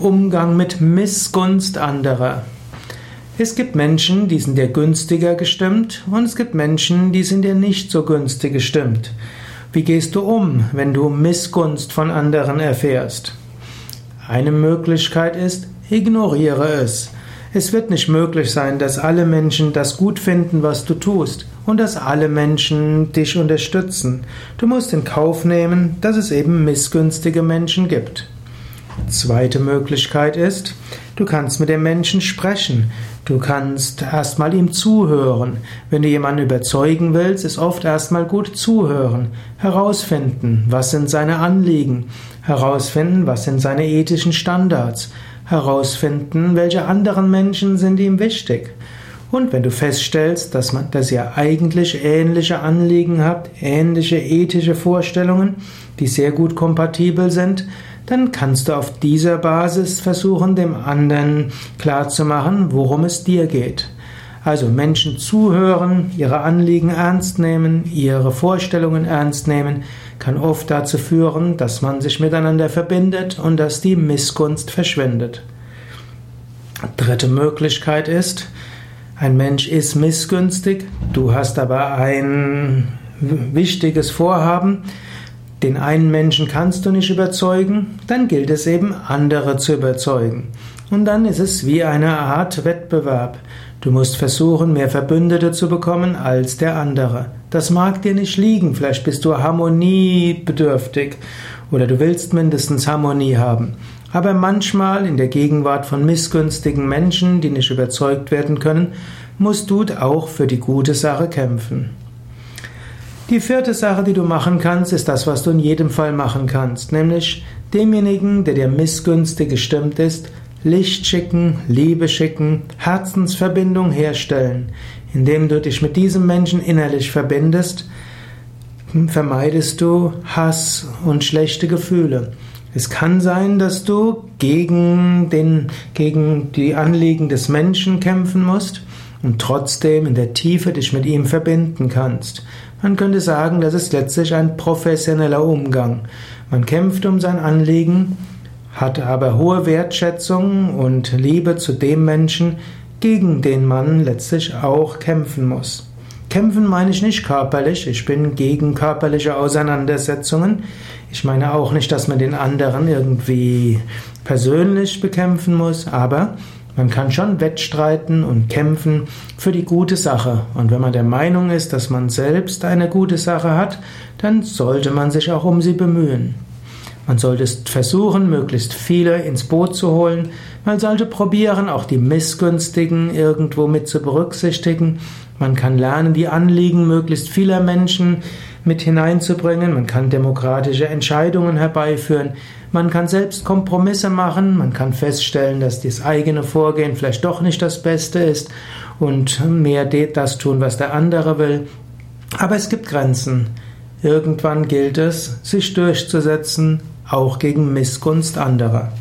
Umgang mit Missgunst anderer. Es gibt Menschen, die sind dir günstiger gestimmt und es gibt Menschen, die sind dir nicht so günstig gestimmt. Wie gehst du um, wenn du Missgunst von anderen erfährst? Eine Möglichkeit ist, ignoriere es. Es wird nicht möglich sein, dass alle Menschen das gut finden, was du tust und dass alle Menschen dich unterstützen. Du musst in Kauf nehmen, dass es eben missgünstige Menschen gibt. Zweite Möglichkeit ist, du kannst mit dem Menschen sprechen. Du kannst erstmal ihm zuhören. Wenn du jemanden überzeugen willst, ist oft erstmal gut zuhören, herausfinden, was sind seine Anliegen, herausfinden, was sind seine ethischen Standards, herausfinden, welche anderen Menschen sind ihm wichtig. Und wenn du feststellst, dass, man, dass ihr eigentlich ähnliche Anliegen habt, ähnliche ethische Vorstellungen, die sehr gut kompatibel sind, dann kannst du auf dieser Basis versuchen, dem anderen klarzumachen, worum es dir geht. Also Menschen zuhören, ihre Anliegen ernst nehmen, ihre Vorstellungen ernst nehmen, kann oft dazu führen, dass man sich miteinander verbindet und dass die Missgunst verschwindet. Dritte Möglichkeit ist, ein Mensch ist missgünstig, du hast aber ein wichtiges Vorhaben, den einen Menschen kannst du nicht überzeugen, dann gilt es eben, andere zu überzeugen. Und dann ist es wie eine Art Wettbewerb. Du musst versuchen, mehr Verbündete zu bekommen als der andere. Das mag dir nicht liegen, vielleicht bist du harmoniebedürftig oder du willst mindestens Harmonie haben. Aber manchmal in der Gegenwart von missgünstigen Menschen, die nicht überzeugt werden können, musst du auch für die gute Sache kämpfen. Die vierte Sache, die du machen kannst, ist das, was du in jedem Fall machen kannst, nämlich demjenigen, der dir missgünstig gestimmt ist, Licht schicken, Liebe schicken, Herzensverbindung herstellen. Indem du dich mit diesem Menschen innerlich verbindest, vermeidest du Hass und schlechte Gefühle. Es kann sein, dass du gegen, den, gegen die Anliegen des Menschen kämpfen musst und trotzdem in der Tiefe dich mit ihm verbinden kannst. Man könnte sagen, das ist letztlich ein professioneller Umgang. Man kämpft um sein Anliegen, hat aber hohe Wertschätzung und Liebe zu dem Menschen, gegen den man letztlich auch kämpfen muss. Kämpfen meine ich nicht körperlich, ich bin gegen körperliche Auseinandersetzungen. Ich meine auch nicht, dass man den anderen irgendwie persönlich bekämpfen muss, aber man kann schon wettstreiten und kämpfen für die gute Sache. Und wenn man der Meinung ist, dass man selbst eine gute Sache hat, dann sollte man sich auch um sie bemühen. Man sollte versuchen, möglichst viele ins Boot zu holen. Man sollte probieren, auch die Missgünstigen irgendwo mit zu berücksichtigen. Man kann lernen, die Anliegen möglichst vieler Menschen mit hineinzubringen. Man kann demokratische Entscheidungen herbeiführen. Man kann selbst Kompromisse machen. Man kann feststellen, dass das eigene Vorgehen vielleicht doch nicht das Beste ist und mehr das tun, was der andere will. Aber es gibt Grenzen. Irgendwann gilt es, sich durchzusetzen auch gegen Missgunst anderer.